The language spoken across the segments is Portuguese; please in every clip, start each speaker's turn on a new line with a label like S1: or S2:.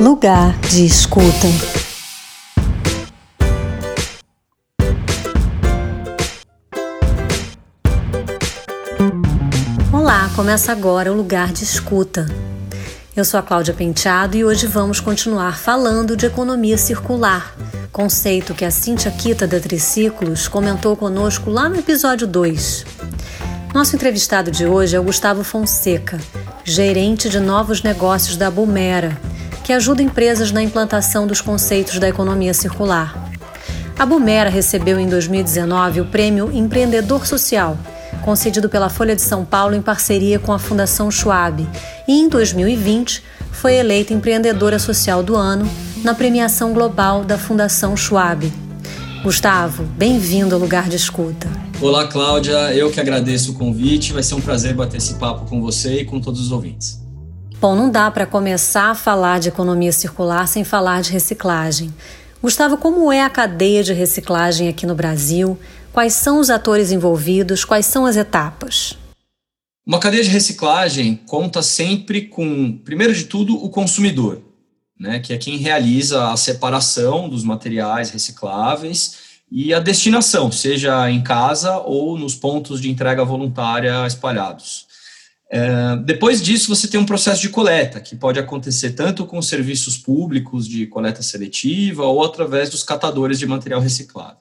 S1: Lugar de escuta. Olá, começa agora o Lugar de Escuta. Eu sou a Cláudia Penteado e hoje vamos continuar falando de economia circular, conceito que a Cintia Kita da Triciclos comentou conosco lá no episódio 2. Nosso entrevistado de hoje é o Gustavo Fonseca, gerente de novos negócios da Bumera, que ajuda empresas na implantação dos conceitos da economia circular. A Bumera recebeu em 2019 o prêmio Empreendedor Social, concedido pela Folha de São Paulo em parceria com a Fundação Schwab, e em 2020 foi eleita empreendedora social do ano na premiação global da Fundação Schwab. Gustavo, bem-vindo ao lugar de escuta.
S2: Olá, Cláudia. Eu que agradeço o convite. Vai ser um prazer bater esse papo com você e com todos os ouvintes.
S1: Bom, não dá para começar a falar de economia circular sem falar de reciclagem. Gustavo, como é a cadeia de reciclagem aqui no Brasil? Quais são os atores envolvidos? Quais são as etapas?
S2: Uma cadeia de reciclagem conta sempre com, primeiro de tudo, o consumidor, né, que é quem realiza a separação dos materiais recicláveis e a destinação, seja em casa ou nos pontos de entrega voluntária espalhados. É, depois disso, você tem um processo de coleta, que pode acontecer tanto com serviços públicos de coleta seletiva ou através dos catadores de material reciclado.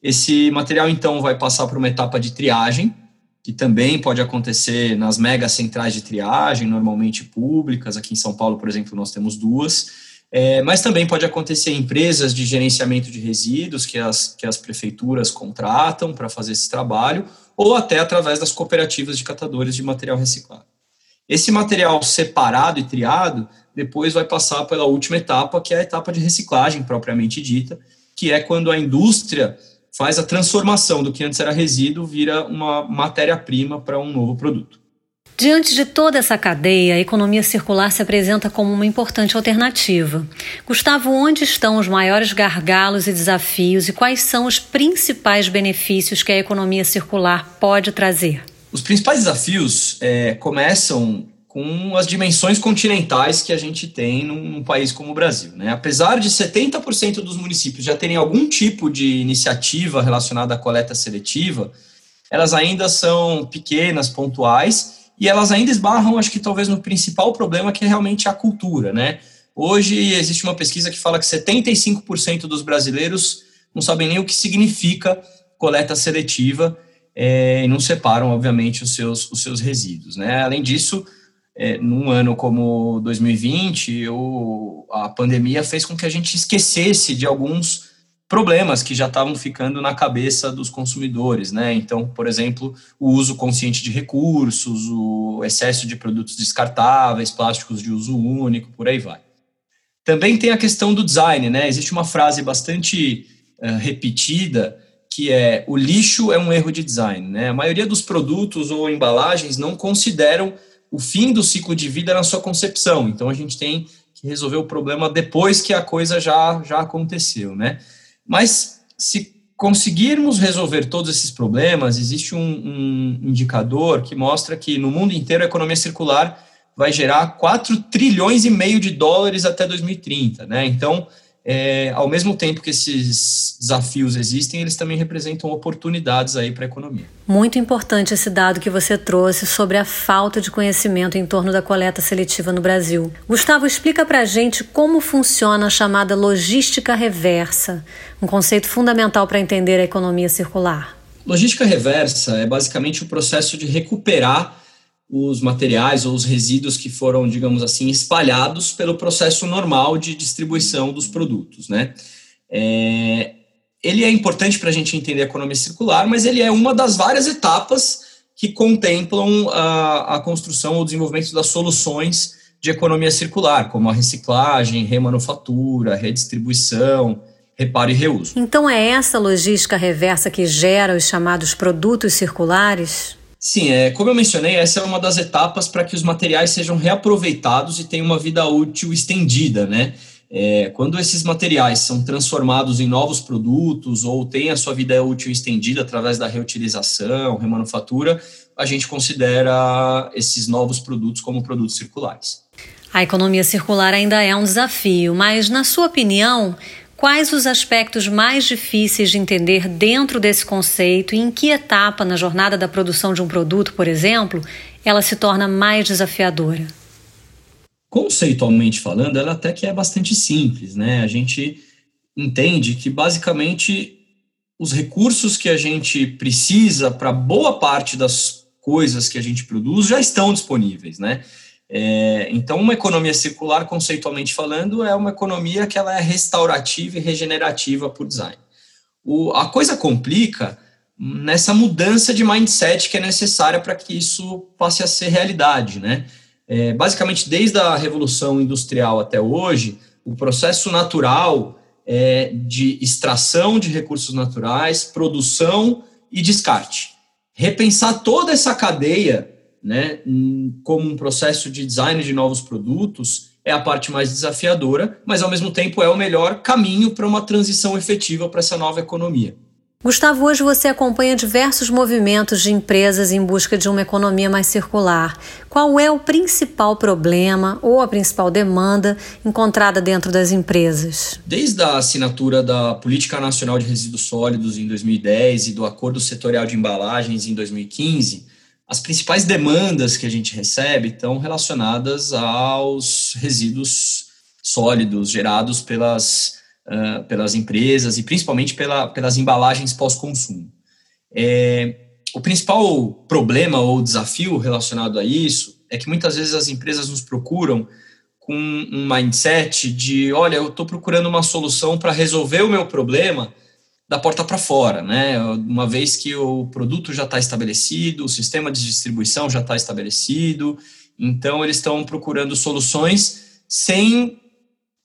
S2: Esse material, então, vai passar por uma etapa de triagem, que também pode acontecer nas mega centrais de triagem, normalmente públicas. Aqui em São Paulo, por exemplo, nós temos duas. É, mas também pode acontecer em empresas de gerenciamento de resíduos que as, que as prefeituras contratam para fazer esse trabalho, ou até através das cooperativas de catadores de material reciclado. Esse material separado e triado depois vai passar pela última etapa, que é a etapa de reciclagem propriamente dita, que é quando a indústria faz a transformação do que antes era resíduo, vira uma matéria-prima para um novo produto.
S1: Diante de toda essa cadeia, a economia circular se apresenta como uma importante alternativa. Gustavo, onde estão os maiores gargalos e desafios e quais são os principais benefícios que a economia circular pode trazer?
S2: Os principais desafios é, começam com as dimensões continentais que a gente tem num, num país como o Brasil. Né? Apesar de 70% dos municípios já terem algum tipo de iniciativa relacionada à coleta seletiva, elas ainda são pequenas, pontuais e elas ainda esbarram, acho que talvez no principal problema, que é realmente a cultura, né? Hoje existe uma pesquisa que fala que 75% dos brasileiros não sabem nem o que significa coleta seletiva é, e não separam, obviamente, os seus, os seus resíduos, né? Além disso, é, num ano como 2020, o, a pandemia fez com que a gente esquecesse de alguns problemas que já estavam ficando na cabeça dos consumidores, né? Então, por exemplo, o uso consciente de recursos, o excesso de produtos descartáveis, plásticos de uso único, por aí vai. Também tem a questão do design, né? Existe uma frase bastante uh, repetida que é o lixo é um erro de design, né? A maioria dos produtos ou embalagens não consideram o fim do ciclo de vida na sua concepção. Então a gente tem que resolver o problema depois que a coisa já já aconteceu, né? Mas se conseguirmos resolver todos esses problemas, existe um, um indicador que mostra que no mundo inteiro a economia circular vai gerar 4 trilhões e meio de dólares até 2030, né? Então, é, ao mesmo tempo que esses desafios existem, eles também representam oportunidades aí para a economia.
S1: Muito importante esse dado que você trouxe sobre a falta de conhecimento em torno da coleta seletiva no Brasil. Gustavo, explica para a gente como funciona a chamada logística reversa, um conceito fundamental para entender a economia circular.
S2: Logística reversa é basicamente o processo de recuperar os materiais ou os resíduos que foram, digamos assim, espalhados pelo processo normal de distribuição dos produtos, né? É, ele é importante para a gente entender a economia circular, mas ele é uma das várias etapas que contemplam a, a construção ou desenvolvimento das soluções de economia circular, como a reciclagem, remanufatura, redistribuição, reparo e reuso.
S1: Então é essa logística reversa que gera os chamados produtos circulares?
S2: Sim, é, como eu mencionei, essa é uma das etapas para que os materiais sejam reaproveitados e tenham uma vida útil estendida, né? É, quando esses materiais são transformados em novos produtos ou têm a sua vida útil estendida através da reutilização, remanufatura, a gente considera esses novos produtos como produtos circulares.
S1: A economia circular ainda é um desafio, mas, na sua opinião, quais os aspectos mais difíceis de entender dentro desse conceito e em que etapa na jornada da produção de um produto, por exemplo, ela se torna mais desafiadora?
S2: Conceitualmente falando, ela até que é bastante simples, né? A gente entende que basicamente os recursos que a gente precisa para boa parte das coisas que a gente produz já estão disponíveis, né? É, então, uma economia circular, conceitualmente falando, é uma economia que ela é restaurativa e regenerativa por design. O, a coisa complica nessa mudança de mindset que é necessária para que isso passe a ser realidade, né? É, basicamente, desde a Revolução Industrial até hoje, o processo natural é, de extração de recursos naturais, produção e descarte. Repensar toda essa cadeia né, como um processo de design de novos produtos é a parte mais desafiadora, mas ao mesmo tempo é o melhor caminho para uma transição efetiva para essa nova economia.
S1: Gustavo, hoje você acompanha diversos movimentos de empresas em busca de uma economia mais circular. Qual é o principal problema ou a principal demanda encontrada dentro das empresas?
S2: Desde a assinatura da Política Nacional de Resíduos Sólidos em 2010 e do Acordo Setorial de Embalagens em 2015, as principais demandas que a gente recebe estão relacionadas aos resíduos sólidos gerados pelas, uh, pelas empresas e principalmente pela, pelas embalagens pós-consumo. É, o principal problema ou desafio relacionado a isso é que muitas vezes as empresas nos procuram com um mindset de, olha, eu estou procurando uma solução para resolver o meu problema, da porta para fora, né? Uma vez que o produto já está estabelecido, o sistema de distribuição já está estabelecido, então eles estão procurando soluções sem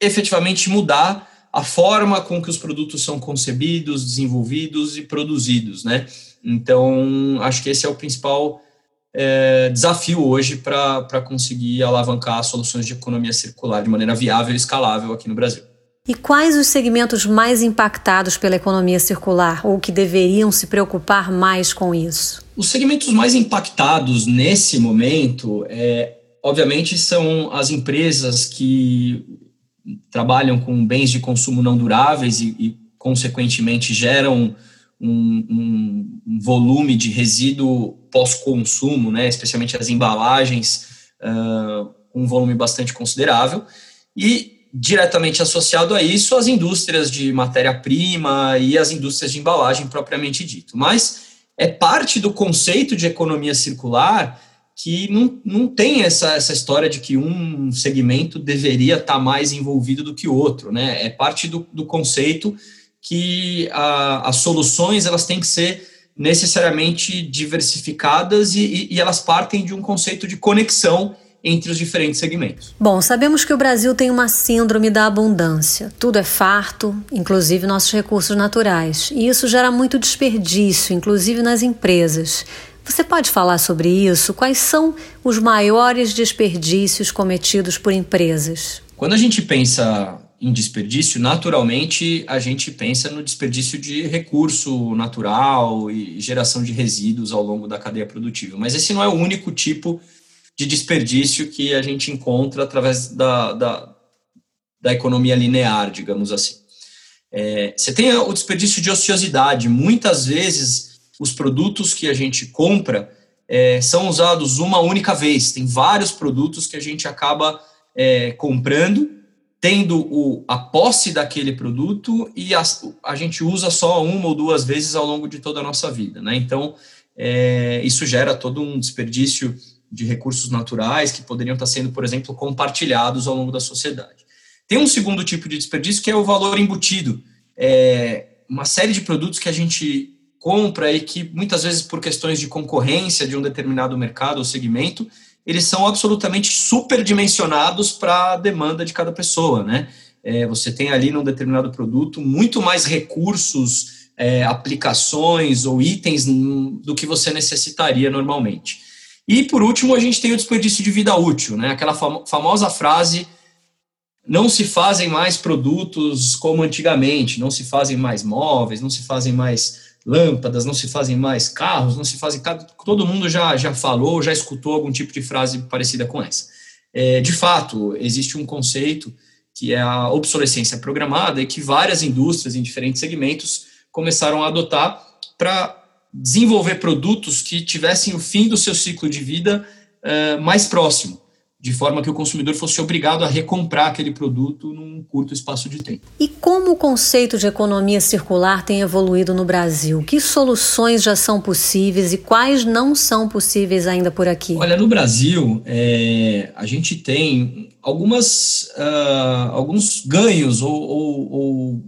S2: efetivamente mudar a forma com que os produtos são concebidos, desenvolvidos e produzidos, né? Então, acho que esse é o principal é, desafio hoje para conseguir alavancar soluções de economia circular de maneira viável e escalável aqui no Brasil.
S1: E quais os segmentos mais impactados pela economia circular ou que deveriam se preocupar mais com isso?
S2: Os segmentos mais impactados nesse momento, é, obviamente, são as empresas que trabalham com bens de consumo não duráveis e, e consequentemente, geram um, um, um, volume de resíduo pós-consumo, né, especialmente as embalagens, uh, um volume bastante considerável. E diretamente associado a isso as indústrias de matéria-prima e as indústrias de embalagem propriamente dito. Mas é parte do conceito de economia circular que não, não tem essa, essa história de que um segmento deveria estar mais envolvido do que o outro, né? É parte do, do conceito que a, as soluções elas têm que ser necessariamente diversificadas e, e, e elas partem de um conceito de conexão entre os diferentes segmentos.
S1: Bom, sabemos que o Brasil tem uma síndrome da abundância. Tudo é farto, inclusive nossos recursos naturais. E isso gera muito desperdício, inclusive nas empresas. Você pode falar sobre isso? Quais são os maiores desperdícios cometidos por empresas?
S2: Quando a gente pensa em desperdício, naturalmente a gente pensa no desperdício de recurso natural e geração de resíduos ao longo da cadeia produtiva. Mas esse não é o único tipo de de desperdício que a gente encontra através da, da, da economia linear, digamos assim. É, você tem o desperdício de ociosidade. Muitas vezes, os produtos que a gente compra é, são usados uma única vez. Tem vários produtos que a gente acaba é, comprando, tendo o, a posse daquele produto e a, a, gente usa só uma ou duas vezes ao longo de toda a nossa vida. Né? Então, é, isso gera todo um desperdício de recursos naturais que poderiam estar sendo, por exemplo, compartilhados ao longo da sociedade. Tem um segundo tipo de desperdício que é o valor embutido. É uma série de produtos que a gente compra e que muitas vezes por questões de concorrência de um determinado mercado ou segmento, eles são absolutamente superdimensionados para a demanda de cada pessoa, né? É, você tem ali num determinado produto muito mais recursos, é, aplicações ou itens do que você necessitaria normalmente. E, por último, a gente tem o desperdício de vida útil, né? aquela famosa frase: não se fazem mais produtos como antigamente, não se fazem mais móveis, não se fazem mais lâmpadas, não se fazem mais carros, não se fazem. Todo mundo já, já falou, já escutou algum tipo de frase parecida com essa. é, de fato, existe um conceito que é a obsolescência programada e que várias indústrias em diferentes segmentos começaram a adotar para desenvolver produtos que tivessem o fim do seu ciclo de vida uh, mais próximo de forma que o consumidor fosse obrigado a recomprar aquele produto num curto espaço de tempo.
S1: E como o conceito de economia circular tem evoluído no Brasil? Que soluções já são possíveis e quais não são possíveis ainda por aqui?
S2: Olha, no Brasil, é, a gente tem algumas, uh, alguns ganhos ou, ou, ou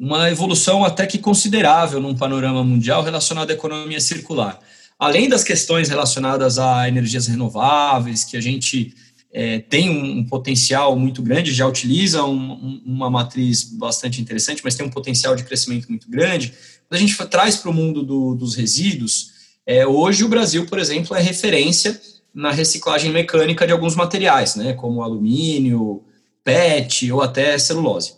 S2: uma evolução até que considerável num panorama mundial relacionado à economia circular. Além das questões relacionadas a energias renováveis, que a gente é, tem um, potencial muito grande, já utiliza um, um, uma matriz bastante interessante, mas tem um potencial de crescimento muito grande. Quando a gente traz para o mundo do, dos resíduos, é, hoje o Brasil, por exemplo, é referência na reciclagem mecânica de alguns materiais, né, como alumínio, PET ou até celulose.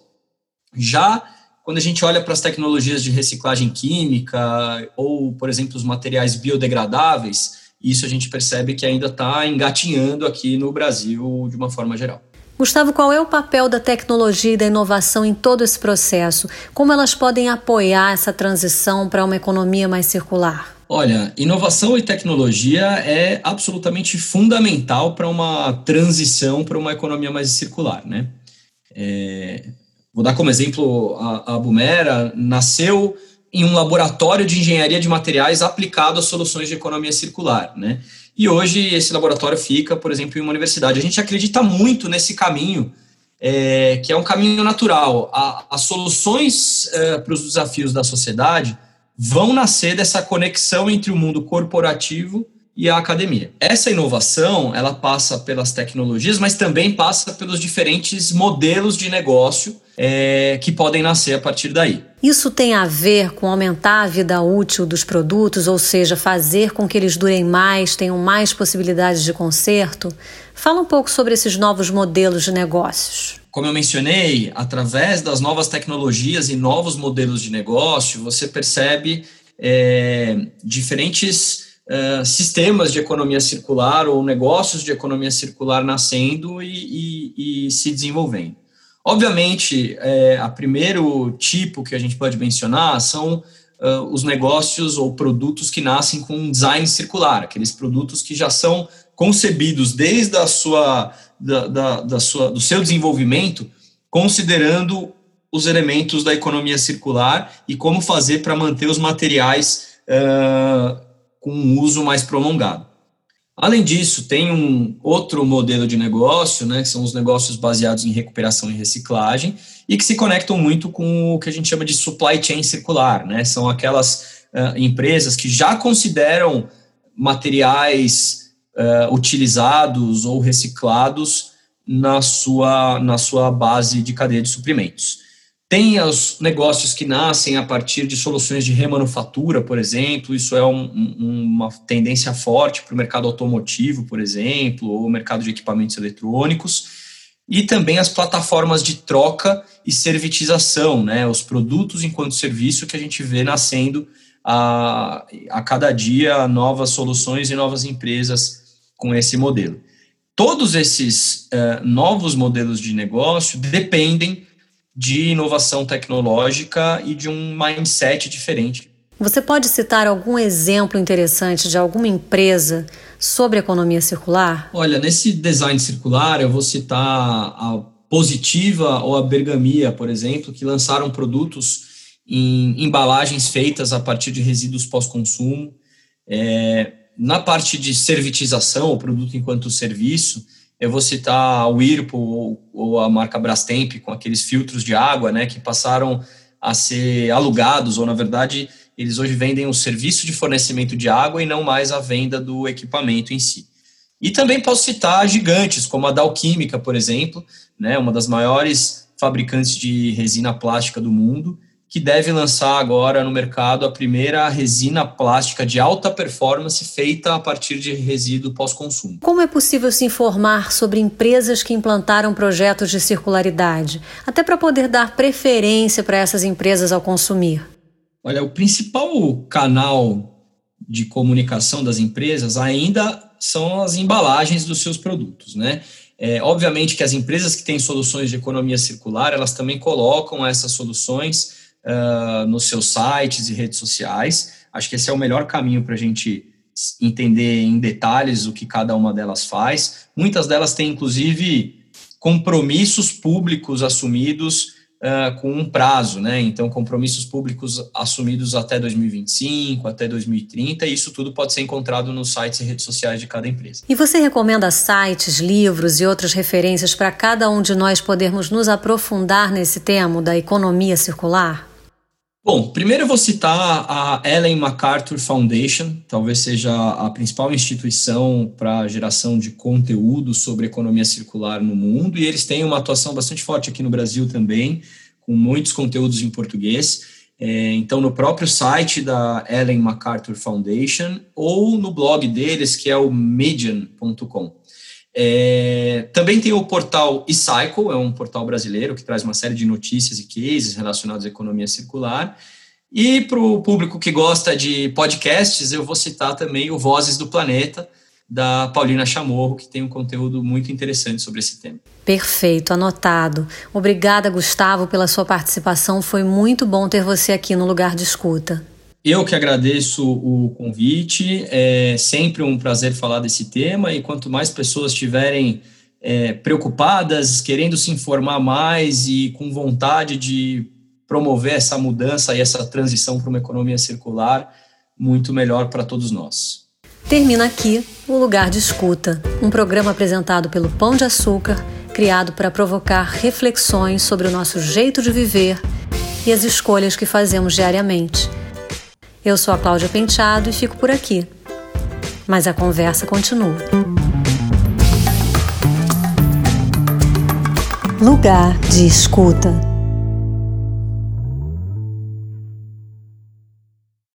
S2: Já quando a gente olha para as tecnologias de reciclagem química ou, por exemplo, os materiais biodegradáveis, isso a gente percebe que ainda está engatinhando aqui no Brasil de uma forma geral.
S1: Gustavo, qual é o papel da tecnologia e da inovação em todo esse processo? Como elas podem apoiar essa transição para uma economia mais circular?
S2: Olha, inovação e tecnologia é absolutamente fundamental para uma transição para uma economia mais circular, né? É, vou dar como exemplo a, a Bumera nasceu em um laboratório de engenharia de materiais aplicado a soluções de economia circular, né? E hoje esse laboratório fica, por exemplo, em uma universidade. A gente acredita muito nesse caminho, é, que é um caminho natural. As soluções é, para os desafios da sociedade vão nascer dessa conexão entre o mundo corporativo e a academia. Essa inovação, ela passa pelas tecnologias, mas também passa pelos diferentes modelos de negócio é, que podem nascer a partir daí.
S1: Isso tem a ver com aumentar a vida útil dos produtos, ou seja, fazer com que eles durem mais, tenham mais possibilidades de conserto? Fala um pouco sobre esses novos modelos de negócios.
S2: Como eu mencionei, através das novas tecnologias e novos modelos de negócio, você percebe é, diferentes uh, sistemas de economia circular ou negócios de economia circular nascendo e, e, e se desenvolvendo. Obviamente, é, a primeiro tipo que a gente pode mencionar são uh, os negócios ou produtos que nascem com um design circular, aqueles produtos que já são concebidos desde a sua, da, da, da sua, do seu desenvolvimento, considerando os elementos da economia circular e como fazer para manter os materiais uh, com um uso mais prolongado. Além disso, tem um outro modelo de negócio, né, que são os negócios baseados em recuperação e reciclagem, e que se conectam muito com o que a gente chama de supply chain circular, né? São aquelas uh, empresas que já consideram materiais uh, utilizados ou reciclados na suma na sua base de cadeia de suprimentos. Tem os negócios que nascem a partir de soluções de remanufatura, por exemplo, isso é um, um, uma tendência forte para o mercado automotivo, por exemplo, ou o mercado de equipamentos eletrônicos, e também as plataformas de troca e servitização, né, os produtos enquanto serviço que a gente vê nascendo a, a cada dia novas soluções e novas empresas com esse modelo. Todos esses uh, novos modelos de negócio dependem de inovação tecnológica e de um mindset diferente.
S1: Você pode citar algum exemplo interessante de alguma empresa sobre economia circular?
S2: Olha, nesse design circular eu vou citar a Positiva ou a Bergamia, por exemplo, que lançaram produtos em embalagens feitas a partir de resíduos pós-consumo. É, na parte de servitização, o produto enquanto serviço, eu vou citar o Whirlpool ou, ou a marca Brastemp com aqueles filtros de água, né, que passaram a ser alugados ou na verdade eles hoje vendem o serviço de fornecimento de água e não mais a venda do equipamento em si. E também posso citar gigantes como a Dow Química, por exemplo, né, uma das maiores fabricantes de resina plástica do mundo, que deve lançar agora no mercado a primeira resina plástica de alta performance feita a partir de resíduo pós-consumo.
S1: Como é possível se informar sobre empresas que implantaram projetos de circularidade, até para poder dar preferência para essas empresas ao consumir?
S2: Olha, o principal canal de comunicação das empresas ainda são as embalagens dos seus produtos, né? É, obviamente que as empresas que têm soluções de economia circular, elas também colocam essas soluções uh, nos seus sites e redes sociais. Acho que esse é o melhor caminho para a gente entender em detalhes o que cada uma delas faz. Muitas delas têm, inclusive, compromissos públicos assumidos uh, com um prazo, né? Então, compromissos públicos assumidos até 2025, até 2030, e isso tudo pode ser encontrado nos sites e redes sociais de cada empresa.
S1: E você recomenda sites, livros e outras referências para cada um de nós podermos nos aprofundar nesse tema da economia circular?
S2: Bom, primeiro eu vou citar a Ellen MacArthur Foundation, talvez seja a principal instituição para geração de conteúdo sobre economia circular no mundo, e eles têm uma atuação bastante forte aqui no Brasil também, com muitos conteúdos em português. É, então, no próprio site da Ellen MacArthur Foundation ou no blog deles, que é o median.com. É, também tem o portal eCycle, é um portal brasileiro que traz uma série de notícias e cases relacionados à economia circular. E para o público que gosta de podcasts, eu vou citar também o Vozes do Planeta, da Paulina Chamorro, que tem um conteúdo muito interessante sobre esse tema.
S1: Perfeito, anotado. Obrigada, Gustavo, pela sua participação. Foi muito bom ter você aqui no lugar de escuta.
S2: Eu que agradeço o convite, é sempre um prazer falar desse tema e quanto mais pessoas estiverem é, preocupadas, querendo se informar mais e com vontade de promover essa mudança e essa transição para uma economia circular, muito melhor para todos nós.
S1: Termina aqui o Lugar de Escuta, um programa apresentado pelo Pão de Açúcar, criado para provocar reflexões sobre o nosso jeito de viver e as escolhas que fazemos diariamente. Eu sou a Cláudia Penteado e fico por aqui. Mas a conversa continua. Lugar de escuta.